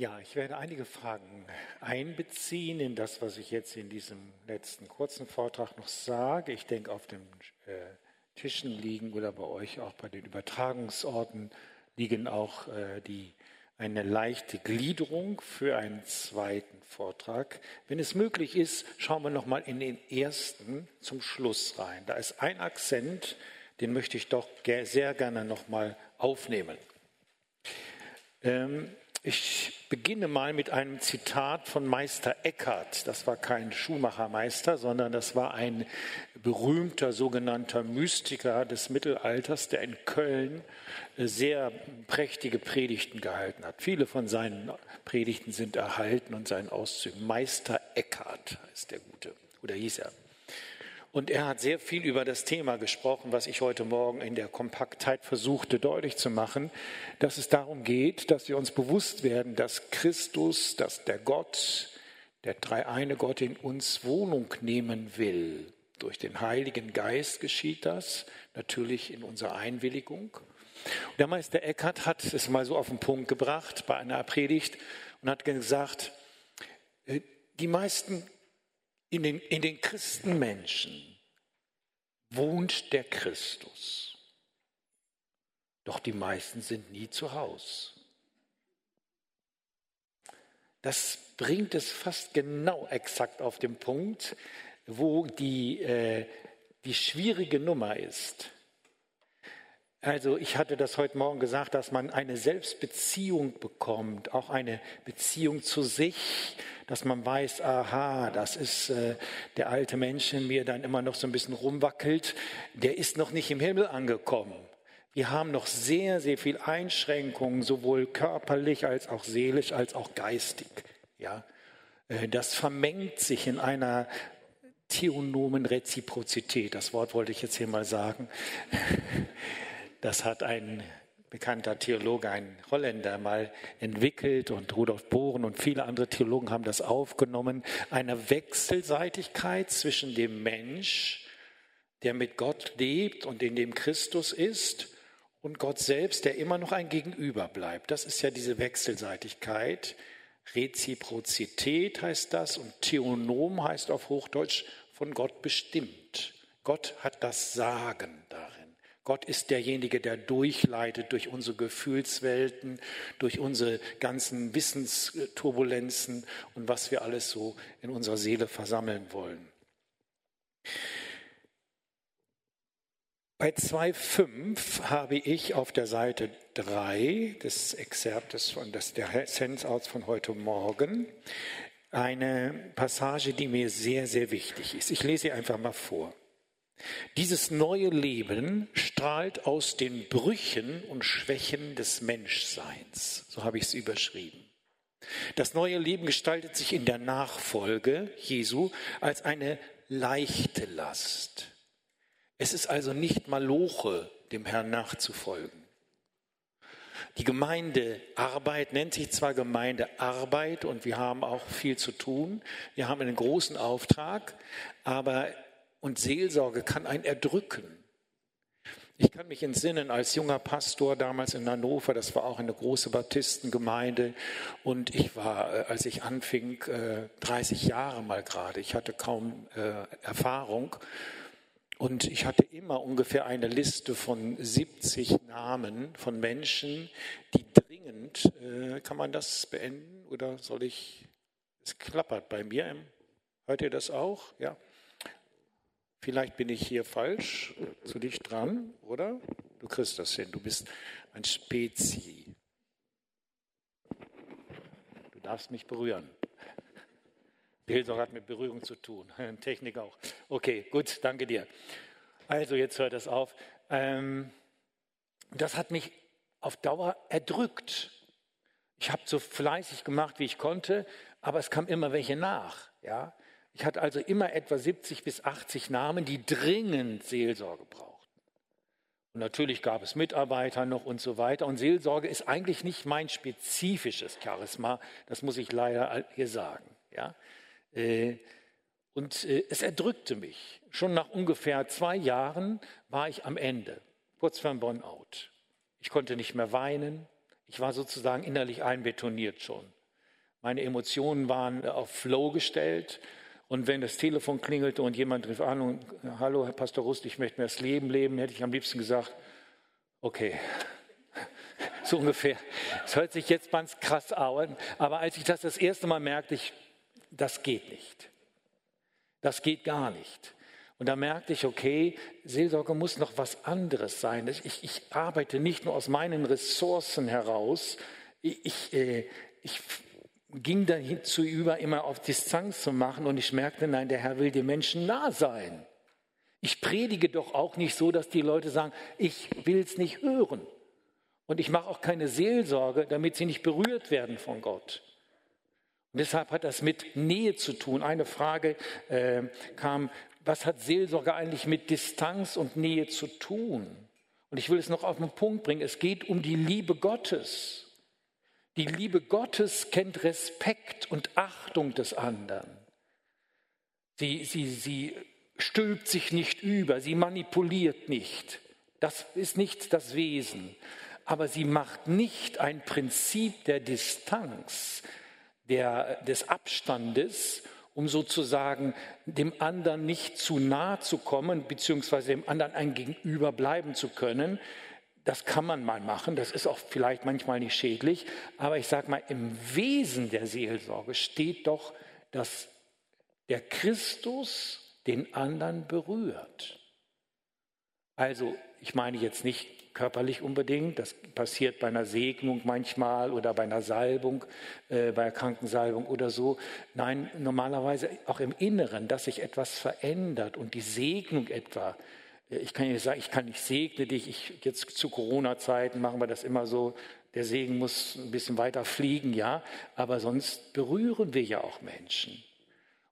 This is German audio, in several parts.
Ja, ich werde einige Fragen einbeziehen in das, was ich jetzt in diesem letzten kurzen Vortrag noch sage. Ich denke, auf den äh, Tischen liegen oder bei euch auch bei den Übertragungsorten liegen auch äh, die, eine leichte Gliederung für einen zweiten Vortrag. Wenn es möglich ist, schauen wir nochmal in den ersten zum Schluss rein. Da ist ein Akzent, den möchte ich doch sehr gerne nochmal aufnehmen. Ähm, ich beginne mal mit einem Zitat von Meister Eckhart. Das war kein Schuhmachermeister, sondern das war ein berühmter sogenannter Mystiker des Mittelalters, der in Köln sehr prächtige Predigten gehalten hat. Viele von seinen Predigten sind erhalten und seinen Auszügen. Meister Eckhart heißt der Gute, oder hieß er. Und er hat sehr viel über das Thema gesprochen, was ich heute Morgen in der Kompaktheit versuchte deutlich zu machen, dass es darum geht, dass wir uns bewusst werden, dass Christus, dass der Gott, der dreieine Gott in uns Wohnung nehmen will. Durch den Heiligen Geist geschieht das, natürlich in unserer Einwilligung. Der Meister Eckhart hat es mal so auf den Punkt gebracht bei einer Predigt und hat gesagt, äh, die meisten in den, in den Christenmenschen wohnt der Christus. Doch die meisten sind nie zu Hause. Das bringt es fast genau exakt auf den Punkt, wo die, äh, die schwierige Nummer ist. Also ich hatte das heute Morgen gesagt, dass man eine Selbstbeziehung bekommt, auch eine Beziehung zu sich, dass man weiß, aha, das ist äh, der alte Mensch in mir dann immer noch so ein bisschen rumwackelt, der ist noch nicht im Himmel angekommen. Wir haben noch sehr, sehr viel Einschränkungen, sowohl körperlich als auch seelisch als auch geistig. Ja, äh, das vermengt sich in einer theonomen Reziprozität. Das Wort wollte ich jetzt hier mal sagen. Das hat ein bekannter Theologe, ein Holländer, mal entwickelt und Rudolf Bohren und viele andere Theologen haben das aufgenommen. Eine Wechselseitigkeit zwischen dem Mensch, der mit Gott lebt und in dem Christus ist, und Gott selbst, der immer noch ein Gegenüber bleibt. Das ist ja diese Wechselseitigkeit. Reziprozität heißt das und Theonom heißt auf Hochdeutsch von Gott bestimmt. Gott hat das Sagen darin. Gott ist derjenige, der durchleitet durch unsere Gefühlswelten, durch unsere ganzen Wissensturbulenzen und was wir alles so in unserer Seele versammeln wollen. Bei 2.5 habe ich auf der Seite 3 des Exzerptes von des, der Sensouts von heute Morgen eine Passage, die mir sehr, sehr wichtig ist. Ich lese sie einfach mal vor. Dieses neue Leben strahlt aus den Brüchen und Schwächen des Menschseins. So habe ich es überschrieben. Das neue Leben gestaltet sich in der Nachfolge Jesu als eine leichte Last. Es ist also nicht Maloche, dem Herrn nachzufolgen. Die Gemeindearbeit nennt sich zwar Gemeindearbeit und wir haben auch viel zu tun. Wir haben einen großen Auftrag, aber und Seelsorge kann einen erdrücken. Ich kann mich entsinnen, als junger Pastor damals in Hannover, das war auch eine große Baptistengemeinde, und ich war, äh, als ich anfing, 30 äh, Jahre mal gerade. Ich hatte kaum äh, Erfahrung. Und ich hatte immer ungefähr eine Liste von 70 Namen von Menschen, die dringend, kann man das beenden oder soll ich, es klappert bei mir, hört ihr das auch? Ja. Vielleicht bin ich hier falsch, zu dich dran, oder? Du kriegst das hin, du bist ein Spezi. Du darfst mich berühren. Seelsorge hat mit Berührung zu tun, Technik auch. Okay, gut, danke dir. Also jetzt hört es auf. Ähm, das hat mich auf Dauer erdrückt. Ich habe so fleißig gemacht, wie ich konnte, aber es kam immer welche nach. Ja? Ich hatte also immer etwa 70 bis 80 Namen, die dringend Seelsorge brauchten. Und natürlich gab es Mitarbeiter noch und so weiter. Und Seelsorge ist eigentlich nicht mein spezifisches Charisma, das muss ich leider hier sagen. Ja? Äh, und äh, es erdrückte mich. Schon nach ungefähr zwei Jahren war ich am Ende, kurz vor dem Burnout. Ich konnte nicht mehr weinen. Ich war sozusagen innerlich einbetoniert schon. Meine Emotionen waren auf Flow gestellt. Und wenn das Telefon klingelte und jemand rief an und hallo, Herr Pastor Rust, ich möchte mir das Leben leben, hätte ich am liebsten gesagt, okay, so ungefähr. Es hört sich jetzt ganz krass an, aber als ich das das erste Mal merkte, ich, das geht nicht. Das geht gar nicht. Und da merkte ich, okay, Seelsorge muss noch was anderes sein. Ich, ich arbeite nicht nur aus meinen Ressourcen heraus. Ich, ich, äh, ich ging dazu über, immer auf Distanz zu machen und ich merkte, nein, der Herr will den Menschen nah sein. Ich predige doch auch nicht so, dass die Leute sagen, ich will es nicht hören. Und ich mache auch keine Seelsorge, damit sie nicht berührt werden von Gott. Und deshalb hat das mit Nähe zu tun. Eine Frage äh, kam, was hat Seelsorge eigentlich mit Distanz und Nähe zu tun? Und ich will es noch auf den Punkt bringen. Es geht um die Liebe Gottes. Die Liebe Gottes kennt Respekt und Achtung des anderen. Sie, sie, sie stülpt sich nicht über, sie manipuliert nicht. Das ist nicht das Wesen. Aber sie macht nicht ein Prinzip der Distanz, der, des Abstandes um sozusagen dem anderen nicht zu nahe zu kommen, beziehungsweise dem anderen ein Gegenüber bleiben zu können. Das kann man mal machen, das ist auch vielleicht manchmal nicht schädlich, aber ich sage mal, im Wesen der Seelsorge steht doch, dass der Christus den anderen berührt. Also ich meine jetzt nicht körperlich unbedingt. Das passiert bei einer Segnung manchmal oder bei einer Salbung, äh, bei einer Krankensalbung oder so. Nein, normalerweise auch im Inneren, dass sich etwas verändert und die Segnung etwa. Ich kann nicht sagen, ich kann nicht segne dich. Ich, jetzt zu Corona-Zeiten machen wir das immer so. Der Segen muss ein bisschen weiter fliegen, ja. Aber sonst berühren wir ja auch Menschen.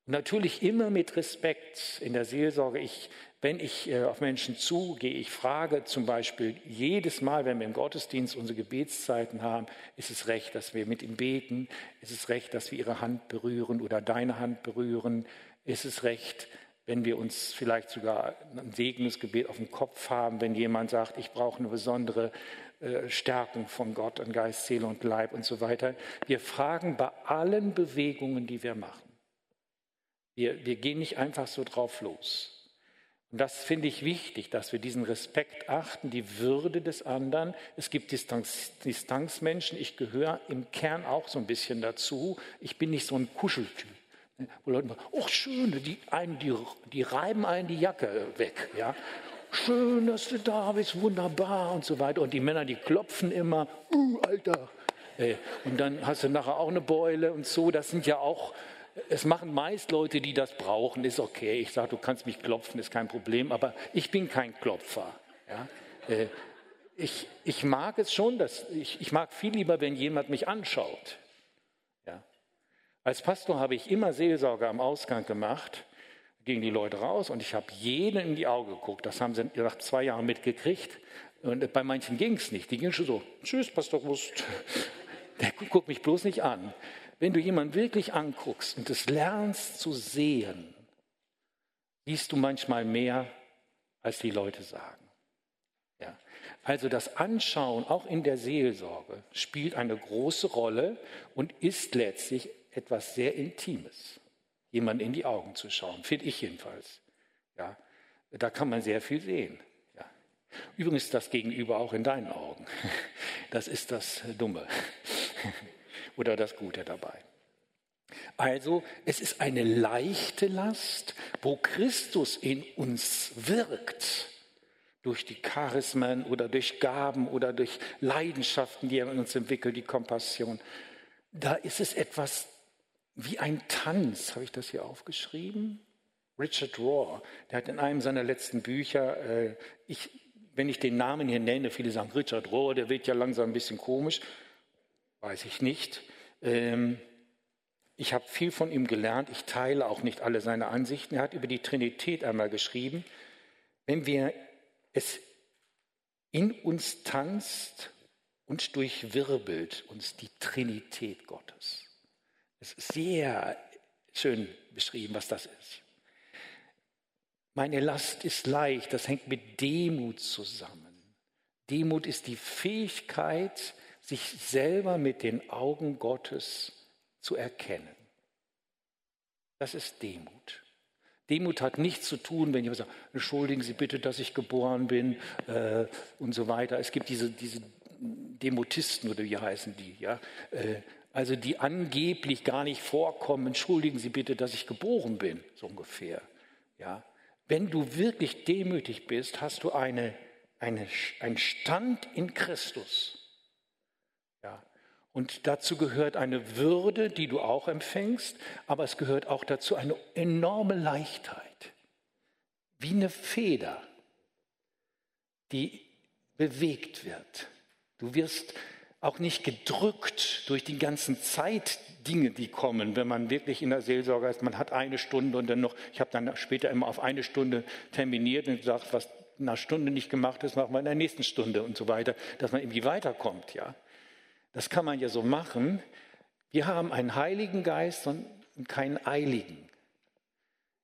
Und natürlich immer mit Respekt in der Seelsorge. Ich wenn ich äh, auf Menschen zugehe, ich frage zum Beispiel jedes Mal, wenn wir im Gottesdienst unsere Gebetszeiten haben, ist es recht, dass wir mit ihm beten? Ist es recht, dass wir ihre Hand berühren oder deine Hand berühren? Ist es recht, wenn wir uns vielleicht sogar ein Segnungsgebet auf dem Kopf haben, wenn jemand sagt, ich brauche eine besondere äh, Stärkung von Gott an Geist, Seele und Leib und so weiter. Wir fragen bei allen Bewegungen, die wir machen. Wir, wir gehen nicht einfach so drauf los. Und das finde ich wichtig, dass wir diesen Respekt achten, die Würde des anderen. Es gibt Distanz, Distanzmenschen, ich gehöre im Kern auch so ein bisschen dazu. Ich bin nicht so ein Kuscheltyp. Wo Leute sagen, oh schön, die, einen, die, die reiben einen die Jacke weg. Ja? Schön, dass du da bist, wunderbar und so weiter. Und die Männer, die klopfen immer, uh, Alter. Äh, und dann hast du nachher auch eine Beule und so. Das sind ja auch es machen meist Leute, die das brauchen, ist okay. Ich sage, du kannst mich klopfen, ist kein Problem, aber ich bin kein Klopfer. Ja? Äh, ich, ich mag es schon, dass, ich, ich mag viel lieber, wenn jemand mich anschaut. Als Pastor habe ich immer Seelsorge am Ausgang gemacht, gingen die Leute raus und ich habe jeden in die Augen geguckt. Das haben sie nach zwei Jahren mitgekriegt. Und bei manchen ging es nicht. Die gingen schon so, tschüss, Pastor Rust. Der guckt mich bloß nicht an wenn du jemanden wirklich anguckst und es lernst zu sehen, siehst du manchmal mehr, als die Leute sagen. Ja. Also das Anschauen, auch in der Seelsorge, spielt eine große Rolle und ist letztlich etwas sehr Intimes, jemand in die Augen zu schauen, finde ich jedenfalls. Ja. Da kann man sehr viel sehen. Ja. Übrigens das Gegenüber auch in deinen Augen. Das ist das Dumme oder das Gute dabei. Also es ist eine leichte Last, wo Christus in uns wirkt, durch die Charismen oder durch Gaben oder durch Leidenschaften, die er in uns entwickelt, die Kompassion. Da ist es etwas wie ein Tanz, habe ich das hier aufgeschrieben? Richard Rohr, der hat in einem seiner letzten Bücher, äh, ich, wenn ich den Namen hier nenne, viele sagen Richard Rohr, der wird ja langsam ein bisschen komisch, weiß ich nicht. Ähm, ich habe viel von ihm gelernt. Ich teile auch nicht alle seine Ansichten. Er hat über die Trinität einmal geschrieben. Wenn wir es in uns tanzt und durchwirbelt uns die Trinität Gottes. Es ist sehr schön beschrieben, was das ist. Meine Last ist leicht, das hängt mit Demut zusammen. Demut ist die Fähigkeit, sich selber mit den Augen Gottes zu erkennen. Das ist Demut. Demut hat nichts zu tun, wenn jemand sagt, entschuldigen Sie bitte, dass ich geboren bin äh, und so weiter. Es gibt diese, diese Demotisten oder wie heißen die, ja, äh, also die angeblich gar nicht vorkommen, entschuldigen Sie bitte, dass ich geboren bin, so ungefähr. Ja. Wenn du wirklich demütig bist, hast du eine, eine, einen Stand in Christus. Ja. Und dazu gehört eine Würde, die du auch empfängst, aber es gehört auch dazu eine enorme Leichtheit, wie eine Feder, die bewegt wird. Du wirst auch nicht gedrückt durch die ganzen Zeitdinge, die kommen, wenn man wirklich in der Seelsorge ist. Man hat eine Stunde und dann noch, ich habe dann später immer auf eine Stunde terminiert und gesagt, was in einer Stunde nicht gemacht ist, machen wir in der nächsten Stunde und so weiter, dass man irgendwie weiterkommt, ja. Das kann man ja so machen. Wir haben einen Heiligen Geist und keinen Eiligen.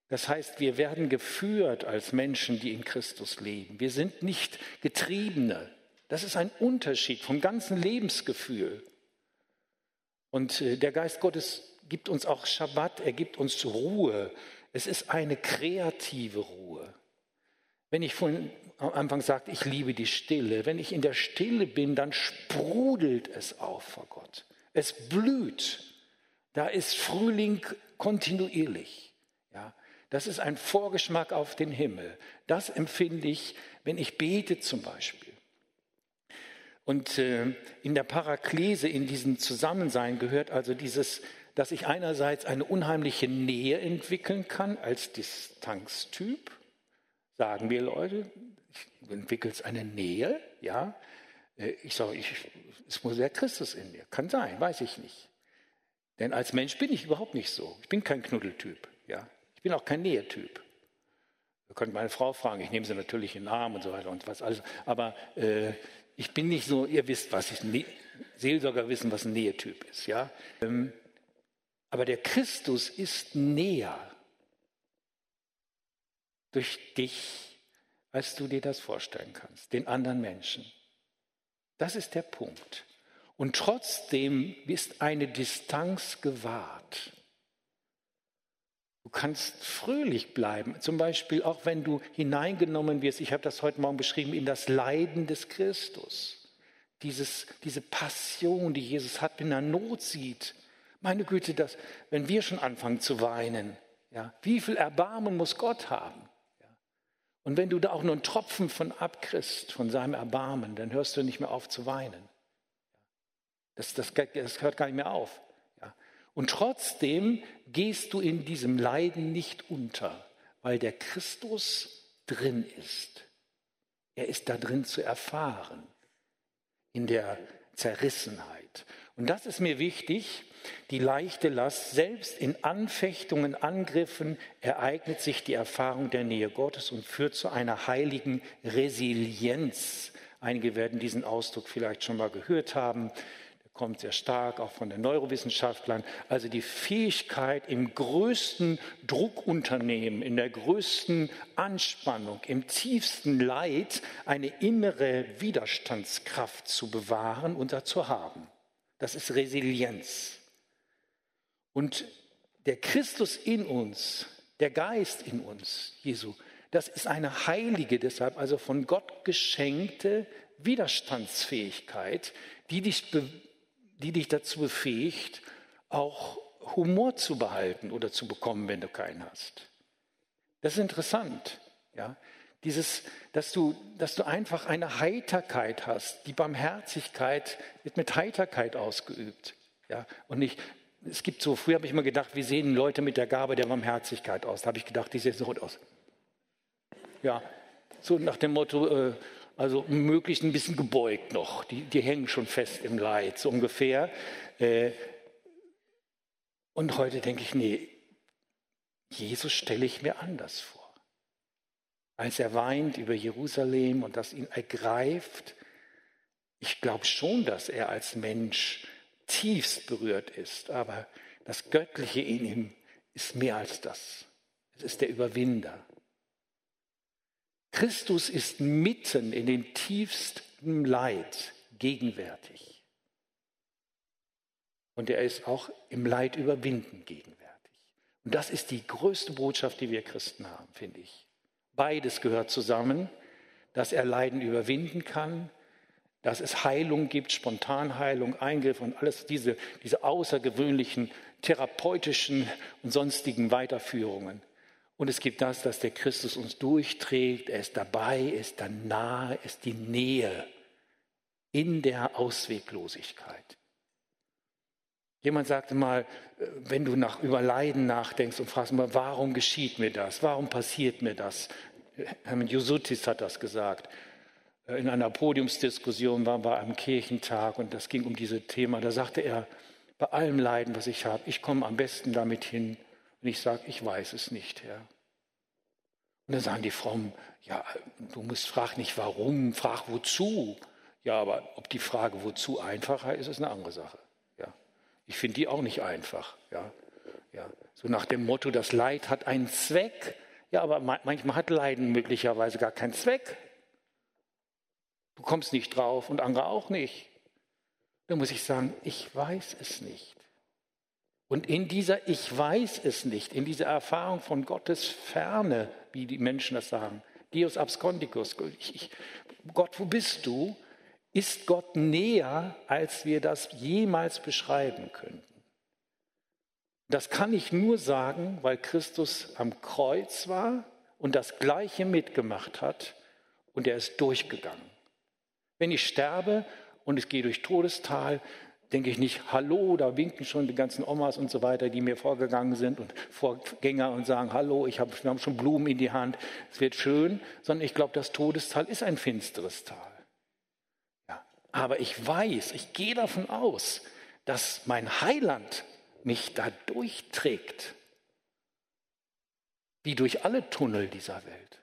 Das heißt, wir werden geführt als Menschen, die in Christus leben. Wir sind nicht Getriebene. Das ist ein Unterschied vom ganzen Lebensgefühl. Und äh, der Geist Gottes gibt uns auch Schabbat, er gibt uns Ruhe. Es ist eine kreative Ruhe. Wenn ich vorhin am Anfang sagte, ich liebe die Stille, wenn ich in der Stille bin, dann sprudelt es auf vor Gott. Es blüht. Da ist Frühling kontinuierlich. Ja, das ist ein Vorgeschmack auf den Himmel. Das empfinde ich, wenn ich bete zum Beispiel. Und äh, in der Paraklese, in diesem Zusammensein gehört also dieses, dass ich einerseits eine unheimliche Nähe entwickeln kann als Distanztyp, sagen wir Leute, du entwickelst eine Nähe, ja. Äh, ich sage, ich, es muss der Christus in mir. Kann sein, weiß ich nicht. Denn als Mensch bin ich überhaupt nicht so. Ich bin kein Knuddeltyp, ja. Ich bin auch kein Nähetyp. Ihr könnt meine Frau fragen, ich nehme sie natürlich in den Arm und so weiter und was alles. Aber äh, ich bin nicht so, ihr wisst, was ich, Seelsorger wissen, was ein Nähetyp ist, ja. Ähm, aber der Christus ist näher durch dich, als du dir das vorstellen kannst, den anderen Menschen. Das ist der Punkt. Und trotzdem ist eine Distanz gewahrt. Du kannst fröhlich bleiben, zum Beispiel auch wenn du hineingenommen wirst, ich habe das heute Morgen beschrieben, in das Leiden des Christus. Dieses, diese Passion, die Jesus hat, wenn er Not sieht. Meine Güte, das, wenn wir schon anfangen zu weinen, ja, wie viel Erbarmen muss Gott haben? Und wenn du da auch nur einen Tropfen von abkriegst, von seinem Erbarmen, dann hörst du nicht mehr auf zu weinen. Das, das, das hört gar nicht mehr auf. Ja. Und trotzdem gehst du in diesem Leiden nicht unter, weil der Christus drin ist. Er ist da drin zu erfahren, in der Zerrissenheit. Und das ist mir wichtig, die leichte Last. Selbst in Anfechtungen, Angriffen ereignet sich die Erfahrung der Nähe Gottes und führt zu einer heiligen Resilienz. Einige werden diesen Ausdruck vielleicht schon mal gehört haben. Kommt sehr stark auch von den Neurowissenschaftlern. Also die Fähigkeit, im größten Druckunternehmen, in der größten Anspannung, im tiefsten Leid eine innere Widerstandskraft zu bewahren und zu haben. Das ist Resilienz. Und der Christus in uns, der Geist in uns, Jesu, das ist eine heilige, deshalb also von Gott geschenkte Widerstandsfähigkeit, die dich, die dich dazu befähigt, auch Humor zu behalten oder zu bekommen, wenn du keinen hast. Das ist interessant. Ja? Dieses, dass du, dass du einfach eine Heiterkeit hast. Die Barmherzigkeit wird mit Heiterkeit ausgeübt. Ja? Und nicht, es gibt so, früher habe ich immer gedacht, wie sehen Leute mit der Gabe der Barmherzigkeit aus? Da habe ich gedacht, die sehen so aus. Ja, so nach dem Motto, äh, also möglichst ein bisschen gebeugt noch. Die, die hängen schon fest im Leid, so ungefähr. Äh, und heute denke ich, nee, Jesus stelle ich mir anders vor. Als er weint über Jerusalem und das ihn ergreift, ich glaube schon, dass er als Mensch tiefst berührt ist, aber das Göttliche in ihm ist mehr als das. Es ist der Überwinder. Christus ist mitten in den tiefsten Leid gegenwärtig. und er ist auch im Leid überwinden gegenwärtig. Und das ist die größte Botschaft, die wir Christen haben, finde ich. Beides gehört zusammen, dass er Leiden überwinden kann, dass es Heilung gibt, Spontanheilung, Eingriff und alles diese, diese außergewöhnlichen therapeutischen und sonstigen Weiterführungen. Und es gibt das, dass der Christus uns durchträgt, er ist dabei, er ist dann nahe, er ist die Nähe in der Ausweglosigkeit. Jemand sagte mal, äh, wenn du nach, über Leiden nachdenkst und fragst mal, warum geschieht mir das? Warum passiert mir das? Hermann Jusutis hat das gesagt. Äh, in einer Podiumsdiskussion waren wir am Kirchentag und das ging um dieses Thema. Da sagte er, bei allem Leiden, was ich habe, ich komme am besten damit hin und ich sage, ich weiß es nicht, Herr. Und dann sagen die Frommen, ja, du musst frag nicht warum, frag wozu. Ja, aber ob die Frage wozu einfacher ist, ist eine andere Sache. Ich finde die auch nicht einfach. Ja. Ja. So nach dem Motto, das Leid hat einen Zweck. Ja, aber manchmal hat Leiden möglicherweise gar keinen Zweck. Du kommst nicht drauf und andere auch nicht. Dann muss ich sagen, ich weiß es nicht. Und in dieser Ich weiß es nicht, in dieser Erfahrung von Gottes Ferne, wie die Menschen das sagen, Dios abscondicus, ich, ich, Gott, wo bist du? ist Gott näher, als wir das jemals beschreiben könnten. Das kann ich nur sagen, weil Christus am Kreuz war und das Gleiche mitgemacht hat und er ist durchgegangen. Wenn ich sterbe und es gehe durch Todestal, denke ich nicht, hallo, da winken schon die ganzen Omas und so weiter, die mir vorgegangen sind und Vorgänger und sagen, hallo, ich hab, wir haben schon Blumen in die Hand, es wird schön, sondern ich glaube, das Todestal ist ein finsteres Tal. Aber ich weiß, ich gehe davon aus, dass mein Heiland mich da durchträgt, wie durch alle Tunnel dieser Welt.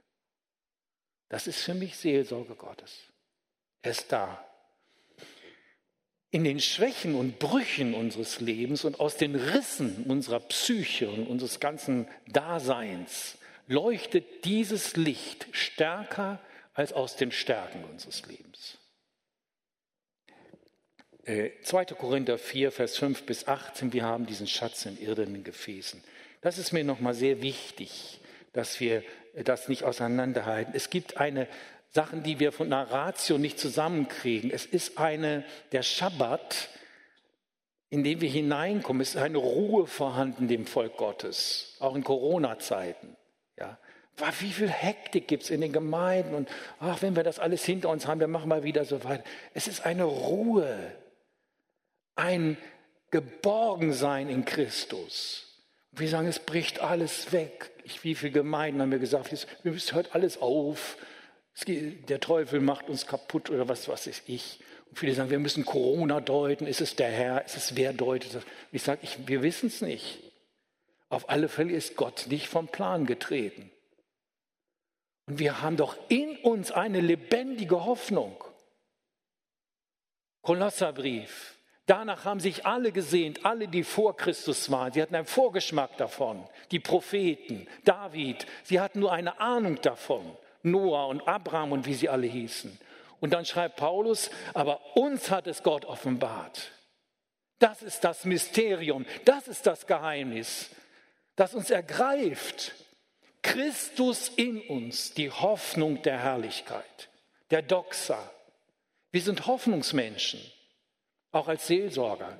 Das ist für mich Seelsorge Gottes. Er ist da. In den Schwächen und Brüchen unseres Lebens und aus den Rissen unserer Psyche und unseres ganzen Daseins leuchtet dieses Licht stärker als aus den Stärken unseres Lebens. 2. Äh, Korinther 4, Vers 5 bis 18, wir haben diesen Schatz in irdenen Gefäßen. Das ist mir nochmal sehr wichtig, dass wir das nicht auseinanderhalten. Es gibt eine Sachen, die wir von einer Ratio nicht zusammenkriegen. Es ist eine, der Schabbat, in dem wir hineinkommen, es ist eine Ruhe vorhanden dem Volk Gottes, auch in Corona-Zeiten. Ja. Wie viel Hektik gibt es in den Gemeinden und ach, wenn wir das alles hinter uns haben, dann machen wir wieder so weiter. Es ist eine Ruhe, ein Geborgensein in Christus. Wir sagen, es bricht alles weg. Ich, wie viele Gemeinden haben mir gesagt, wir müssen hört alles auf. Der Teufel macht uns kaputt oder was weiß ich. Und viele sagen, wir müssen Corona deuten. Ist es der Herr? Ist es wer deutet das? Ich sage, ich, wir wissen es nicht. Auf alle Fälle ist Gott nicht vom Plan getreten. Und wir haben doch in uns eine lebendige Hoffnung. Kolosserbrief, Danach haben sich alle gesehnt, alle, die vor Christus waren. Sie hatten einen Vorgeschmack davon. Die Propheten, David, sie hatten nur eine Ahnung davon. Noah und Abraham und wie sie alle hießen. Und dann schreibt Paulus, aber uns hat es Gott offenbart. Das ist das Mysterium, das ist das Geheimnis, das uns ergreift. Christus in uns, die Hoffnung der Herrlichkeit, der Doxa. Wir sind Hoffnungsmenschen auch als Seelsorger.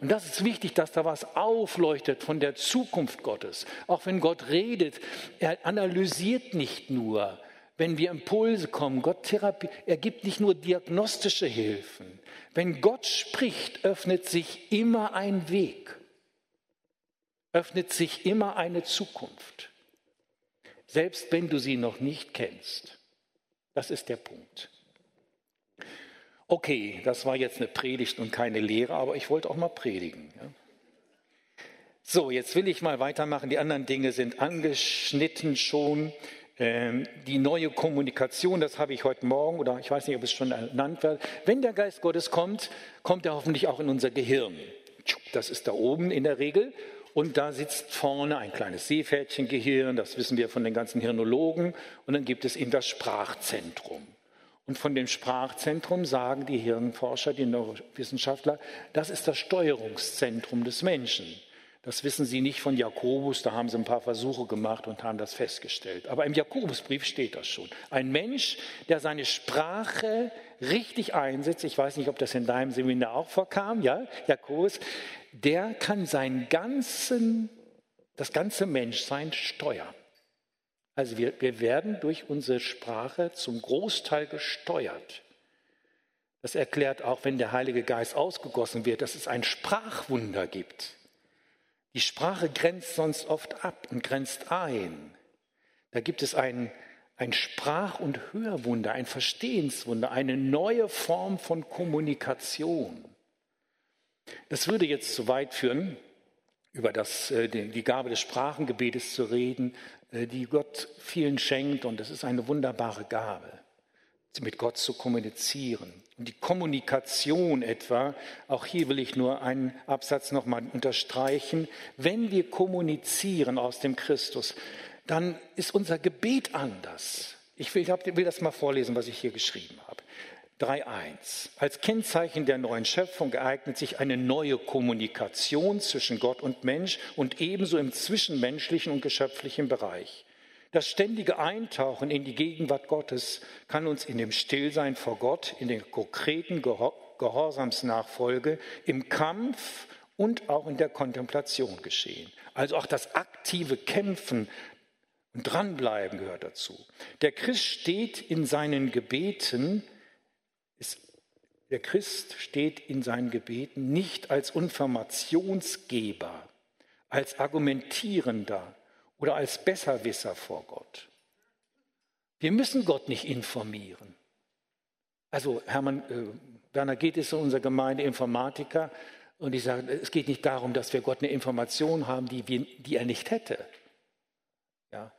Und das ist wichtig, dass da was aufleuchtet von der Zukunft Gottes. Auch wenn Gott redet, er analysiert nicht nur, wenn wir Impulse kommen. Gott Therapie, er gibt nicht nur diagnostische Hilfen. Wenn Gott spricht, öffnet sich immer ein Weg, öffnet sich immer eine Zukunft, selbst wenn du sie noch nicht kennst. Das ist der Punkt. Okay, das war jetzt eine Predigt und keine Lehre, aber ich wollte auch mal predigen. Ja. So, jetzt will ich mal weitermachen. Die anderen Dinge sind angeschnitten schon. Ähm, die neue Kommunikation, das habe ich heute Morgen oder ich weiß nicht, ob es schon ernannt wird. Wenn der Geist Gottes kommt, kommt er hoffentlich auch in unser Gehirn. Das ist da oben in der Regel. Und da sitzt vorne ein kleines Seepferdchengehirn, das wissen wir von den ganzen Hirnologen. Und dann gibt es eben das Sprachzentrum. Und von dem Sprachzentrum sagen die Hirnforscher, die Neurowissenschaftler, das ist das Steuerungszentrum des Menschen. Das wissen Sie nicht von Jakobus, da haben sie ein paar Versuche gemacht und haben das festgestellt. Aber im Jakobusbrief steht das schon. Ein Mensch, der seine Sprache richtig einsetzt, ich weiß nicht, ob das in deinem Seminar auch vorkam, ja, Jakobus, der kann seinen ganzen, das ganze Menschsein steuern. Also wir, wir werden durch unsere Sprache zum Großteil gesteuert. Das erklärt auch, wenn der Heilige Geist ausgegossen wird, dass es ein Sprachwunder gibt. Die Sprache grenzt sonst oft ab und grenzt ein. Da gibt es ein, ein Sprach- und Hörwunder, ein Verstehenswunder, eine neue Form von Kommunikation. Das würde jetzt zu weit führen, über das, äh, die Gabe des Sprachengebetes zu reden, äh, die Gott vielen schenkt. Und es ist eine wunderbare Gabe, mit Gott zu kommunizieren. Die Kommunikation etwa, auch hier will ich nur einen Absatz nochmal unterstreichen. Wenn wir kommunizieren aus dem Christus, dann ist unser Gebet anders. Ich will, will das mal vorlesen, was ich hier geschrieben habe. 3.1. Als Kennzeichen der neuen Schöpfung geeignet sich eine neue Kommunikation zwischen Gott und Mensch und ebenso im zwischenmenschlichen und geschöpflichen Bereich. Das ständige Eintauchen in die Gegenwart Gottes kann uns in dem Stillsein vor Gott, in der konkreten Gehorsamsnachfolge, im Kampf und auch in der Kontemplation geschehen. Also auch das aktive Kämpfen und Dranbleiben gehört dazu. Der Christ steht in seinen Gebeten der Christ steht in seinen Gebeten nicht als Informationsgeber, als Argumentierender oder als Besserwisser vor Gott. Wir müssen Gott nicht informieren. Also Hermann äh, Werner geht es in unserer Gemeinde Informatiker und ich sage, es geht nicht darum, dass wir Gott eine Information haben, die, wir, die er nicht hätte. Ja.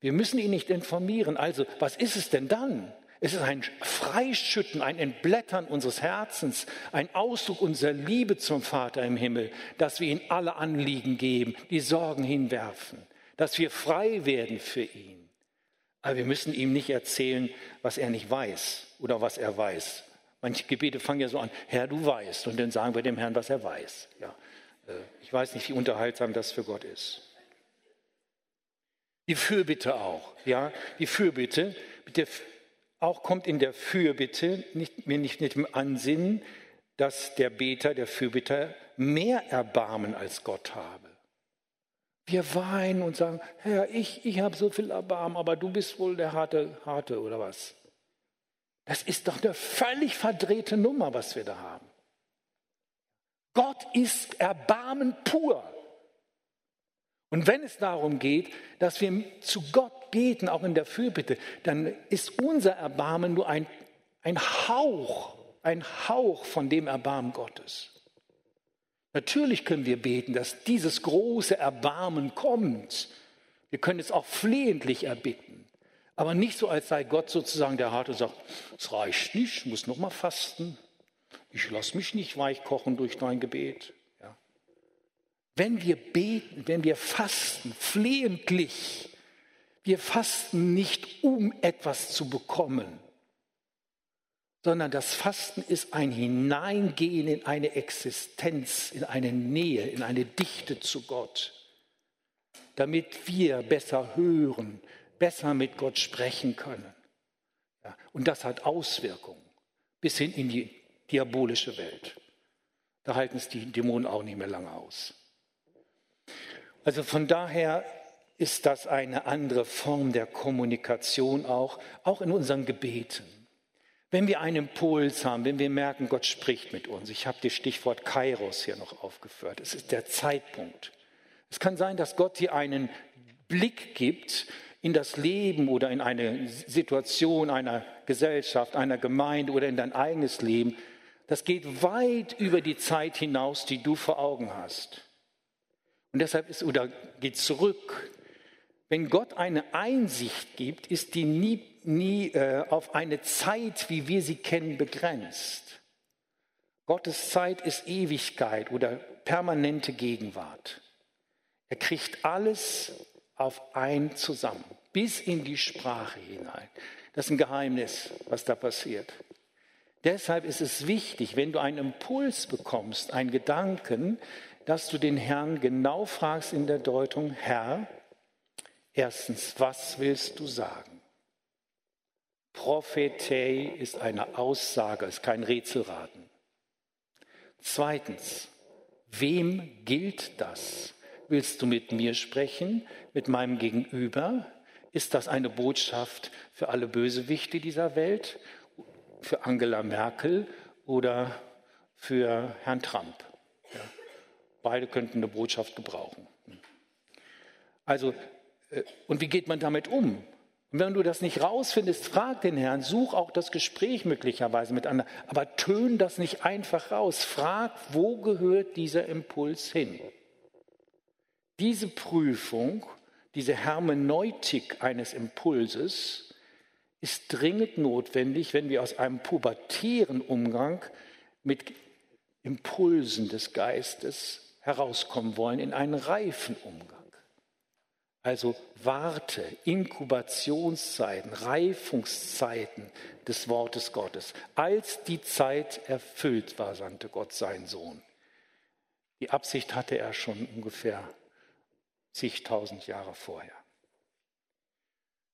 Wir müssen ihn nicht informieren. Also, was ist es denn dann? Es ist ein Freischütten, ein Entblättern unseres Herzens, ein Ausdruck unserer Liebe zum Vater im Himmel, dass wir ihm alle Anliegen geben, die Sorgen hinwerfen, dass wir frei werden für ihn. Aber wir müssen ihm nicht erzählen, was er nicht weiß oder was er weiß. Manche Gebete fangen ja so an, Herr, du weißt, und dann sagen wir dem Herrn, was er weiß. Ja, äh, ich weiß nicht, wie unterhaltsam das für Gott ist. Die Fürbitte auch, ja, die Fürbitte, mit der auch kommt in der Fürbitte nicht, mir nicht, nicht im Ansinnen, dass der Beter, der Fürbitter mehr Erbarmen als Gott habe. Wir weinen und sagen, Herr, ich, ich habe so viel Erbarmen, aber du bist wohl der harte, harte oder was? Das ist doch eine völlig verdrehte Nummer, was wir da haben. Gott ist Erbarmen pur. Und wenn es darum geht, dass wir zu Gott beten, auch in der Fürbitte, dann ist unser Erbarmen nur ein, ein Hauch, ein Hauch von dem Erbarmen Gottes. Natürlich können wir beten, dass dieses große Erbarmen kommt. Wir können es auch flehentlich erbitten. Aber nicht so, als sei Gott sozusagen der Harte und sagt, es reicht nicht, ich muss noch mal fasten. Ich lasse mich nicht weich kochen durch dein Gebet. Wenn wir beten, wenn wir fasten, flehentlich, wir fasten nicht, um etwas zu bekommen, sondern das Fasten ist ein Hineingehen in eine Existenz, in eine Nähe, in eine Dichte zu Gott, damit wir besser hören, besser mit Gott sprechen können. Ja, und das hat Auswirkungen bis hin in die diabolische Welt. Da halten es die Dämonen auch nicht mehr lange aus. Also von daher ist das eine andere Form der Kommunikation auch, auch in unseren Gebeten. Wenn wir einen Impuls haben, wenn wir merken, Gott spricht mit uns, ich habe das Stichwort Kairos hier noch aufgeführt, es ist der Zeitpunkt. Es kann sein, dass Gott dir einen Blick gibt in das Leben oder in eine Situation einer Gesellschaft, einer Gemeinde oder in dein eigenes Leben. Das geht weit über die Zeit hinaus, die du vor Augen hast. Und deshalb ist, oder geht zurück, wenn Gott eine Einsicht gibt, ist die nie, nie äh, auf eine Zeit, wie wir sie kennen, begrenzt. Gottes Zeit ist Ewigkeit oder permanente Gegenwart. Er kriegt alles auf ein zusammen, bis in die Sprache hinein. Das ist ein Geheimnis, was da passiert. Deshalb ist es wichtig, wenn du einen Impuls bekommst, einen Gedanken, dass du den Herrn genau fragst in der Deutung, Herr, erstens, was willst du sagen? Prophetei ist eine Aussage, ist kein Rätselraten. Zweitens, wem gilt das? Willst du mit mir sprechen, mit meinem Gegenüber? Ist das eine Botschaft für alle Bösewichte dieser Welt, für Angela Merkel oder für Herrn Trump? Ja. Beide könnten eine Botschaft gebrauchen. Also, äh, und wie geht man damit um? Und wenn du das nicht rausfindest, frag den Herrn, such auch das Gespräch möglicherweise mit anderen, aber tön das nicht einfach raus. Frag, wo gehört dieser Impuls hin? Diese Prüfung, diese Hermeneutik eines Impulses ist dringend notwendig, wenn wir aus einem pubertären Umgang mit Impulsen des Geistes herauskommen wollen in einen reifen Umgang. Also Warte, Inkubationszeiten, Reifungszeiten des Wortes Gottes. Als die Zeit erfüllt war, sandte Gott seinen Sohn. Die Absicht hatte er schon ungefähr zigtausend Jahre vorher.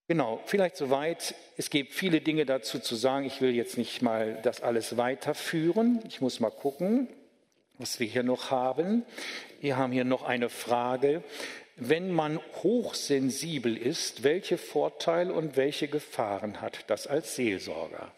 Genau, vielleicht soweit. Es gibt viele Dinge dazu zu sagen. Ich will jetzt nicht mal das alles weiterführen. Ich muss mal gucken, was wir hier noch haben. Wir haben hier noch eine Frage wenn man hochsensibel ist, welche Vorteile und welche Gefahren hat das als Seelsorger?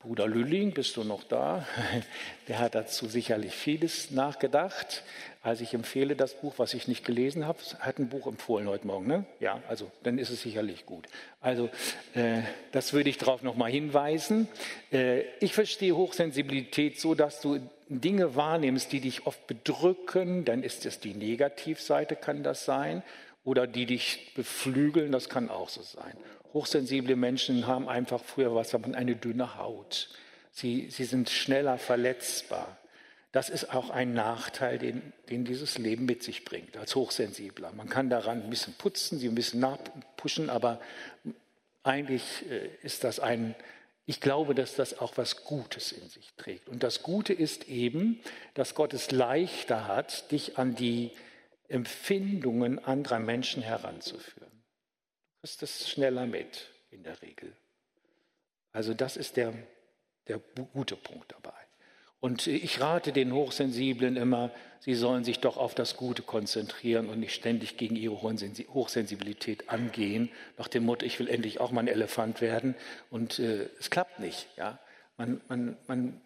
Bruder Lülling, bist du noch da? Der hat dazu sicherlich vieles nachgedacht. Also ich empfehle das Buch, was ich nicht gelesen habe. Hat ein Buch empfohlen heute Morgen, ne? Ja, also dann ist es sicherlich gut. Also äh, das würde ich darauf nochmal hinweisen. Äh, ich verstehe Hochsensibilität so, dass du Dinge wahrnimmst, die dich oft bedrücken, dann ist es die Negativseite, kann das sein, oder die dich beflügeln, das kann auch so sein. Hochsensible Menschen haben einfach früher was, aber eine dünne Haut. Sie, sie sind schneller verletzbar. Das ist auch ein Nachteil, den, den dieses Leben mit sich bringt, als Hochsensibler. Man kann daran ein bisschen putzen, sie ein bisschen nachpushen, aber eigentlich äh, ist das ein, ich glaube, dass das auch was Gutes in sich trägt. Und das Gute ist eben, dass Gott es leichter hat, dich an die Empfindungen anderer Menschen heranzuführen. Du kriegst es schneller mit in der Regel. Also das ist der, der gute Punkt dabei. Und ich rate den Hochsensiblen immer, sie sollen sich doch auf das Gute konzentrieren und nicht ständig gegen ihre Hochsensibilität angehen, nach dem Motto, ich will endlich auch mal ein Elefant werden. Und äh, es klappt nicht. Ja? Man, man, man,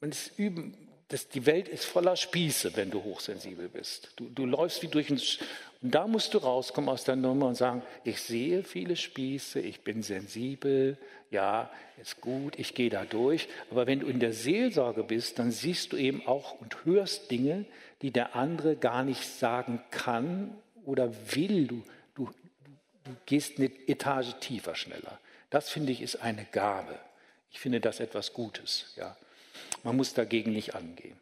man ist üben, das, die Welt ist voller Spieße, wenn du hochsensibel bist. Du, du läufst wie durch ein. Und da musst du rauskommen aus der Nummer und sagen: Ich sehe viele Spieße, ich bin sensibel, ja, ist gut, ich gehe da durch. Aber wenn du in der Seelsorge bist, dann siehst du eben auch und hörst Dinge, die der andere gar nicht sagen kann oder will. Du, du, du gehst eine Etage tiefer, schneller. Das finde ich ist eine Gabe. Ich finde das etwas Gutes, ja. Man muss dagegen nicht angehen.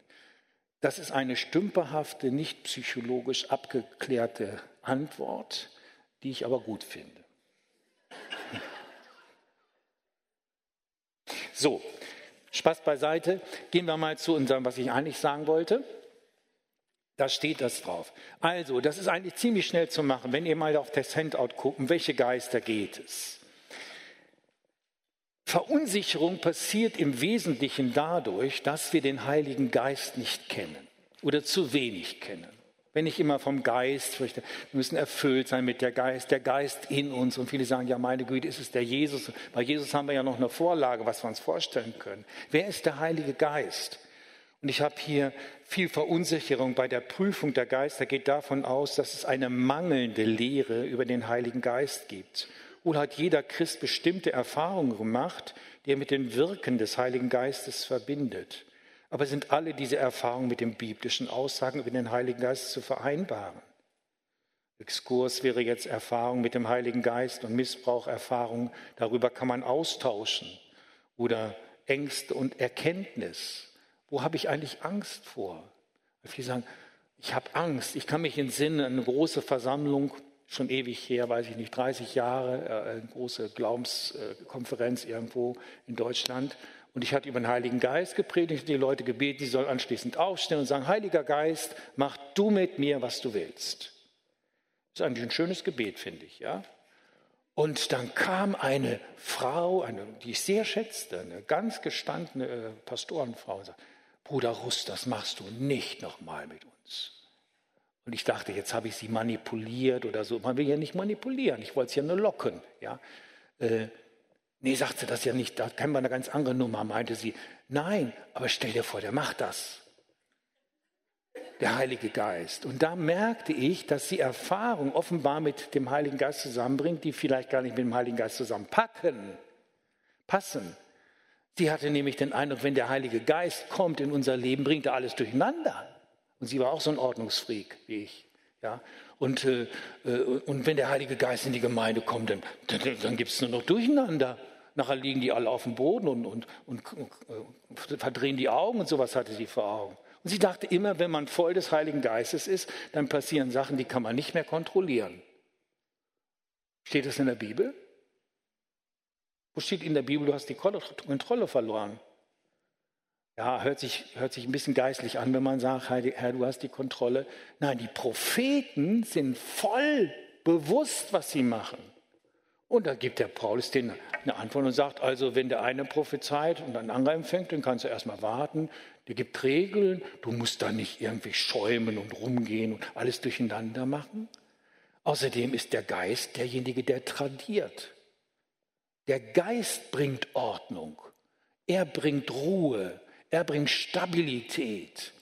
Das ist eine stümperhafte, nicht psychologisch abgeklärte Antwort, die ich aber gut finde. So, Spaß beiseite. Gehen wir mal zu unserem, was ich eigentlich sagen wollte. Da steht das drauf. Also, das ist eigentlich ziemlich schnell zu machen. Wenn ihr mal auf das Handout guckt, um welche Geister geht es? Verunsicherung passiert im Wesentlichen dadurch, dass wir den Heiligen Geist nicht kennen oder zu wenig kennen. Wenn ich immer vom Geist fürchte, wir müssen erfüllt sein mit der Geist, der Geist in uns. Und viele sagen, ja, meine Güte, ist es der Jesus? Bei Jesus haben wir ja noch eine Vorlage, was wir uns vorstellen können. Wer ist der Heilige Geist? Und ich habe hier viel Verunsicherung bei der Prüfung der Geister, geht davon aus, dass es eine mangelnde Lehre über den Heiligen Geist gibt. Wohl hat jeder Christ bestimmte Erfahrungen gemacht, die er mit den Wirken des Heiligen Geistes verbindet. Aber sind alle diese Erfahrungen mit den biblischen Aussagen über den Heiligen Geist zu vereinbaren? Exkurs wäre jetzt Erfahrung mit dem Heiligen Geist und Missbraucherfahrung. Darüber kann man austauschen. Oder Ängste und Erkenntnis. Wo habe ich eigentlich Angst vor? Viele sagen, ich habe Angst. Ich kann mich entsinnen, eine große Versammlung schon ewig her, weiß ich nicht, 30 Jahre, äh, eine große Glaubenskonferenz irgendwo in Deutschland. Und ich hatte über den Heiligen Geist gepredigt, die Leute gebeten, sie sollen anschließend aufstehen und sagen, Heiliger Geist, mach du mit mir, was du willst. Das ist eigentlich ein schönes Gebet, finde ich, ja. Und dann kam eine Frau, eine, die ich sehr schätzte, eine ganz gestandene äh, Pastorenfrau, und sagte, Bruder Russ, das machst du nicht nochmal mit uns. Und ich dachte, jetzt habe ich sie manipuliert oder so. Man will ja nicht manipulieren, ich wollte sie ja nur locken. Ja? Äh, nee, sagte das ja nicht, da kennen wir eine ganz andere Nummer, meinte sie. Nein, aber stell dir vor, der macht das. Der Heilige Geist. Und da merkte ich, dass sie Erfahrung offenbar mit dem Heiligen Geist zusammenbringt, die vielleicht gar nicht mit dem Heiligen Geist zusammenpacken, passen. Sie hatte nämlich den Eindruck, wenn der Heilige Geist kommt in unser Leben, bringt er alles durcheinander. Und sie war auch so ein Ordnungsfreak wie ich. Ja? Und, äh, äh, und wenn der Heilige Geist in die Gemeinde kommt, dann, dann, dann gibt es nur noch Durcheinander. Nachher liegen die alle auf dem Boden und, und, und, und verdrehen die Augen und sowas hatte sie vor Augen. Und sie dachte immer, wenn man voll des Heiligen Geistes ist, dann passieren Sachen, die kann man nicht mehr kontrollieren. Steht das in der Bibel? Wo steht in der Bibel, du hast die Kontrolle verloren? Ja, hört sich, hört sich ein bisschen geistlich an, wenn man sagt, Herr, du hast die Kontrolle. Nein, die Propheten sind voll bewusst, was sie machen. Und da gibt der Paulus denen eine Antwort und sagt, also wenn der eine prophezeit und ein anderer empfängt, dann kannst du erstmal warten. Der gibt Regeln, du musst da nicht irgendwie schäumen und rumgehen und alles durcheinander machen. Außerdem ist der Geist derjenige, der tradiert. Der Geist bringt Ordnung. Er bringt Ruhe. Er bringt Stabilität.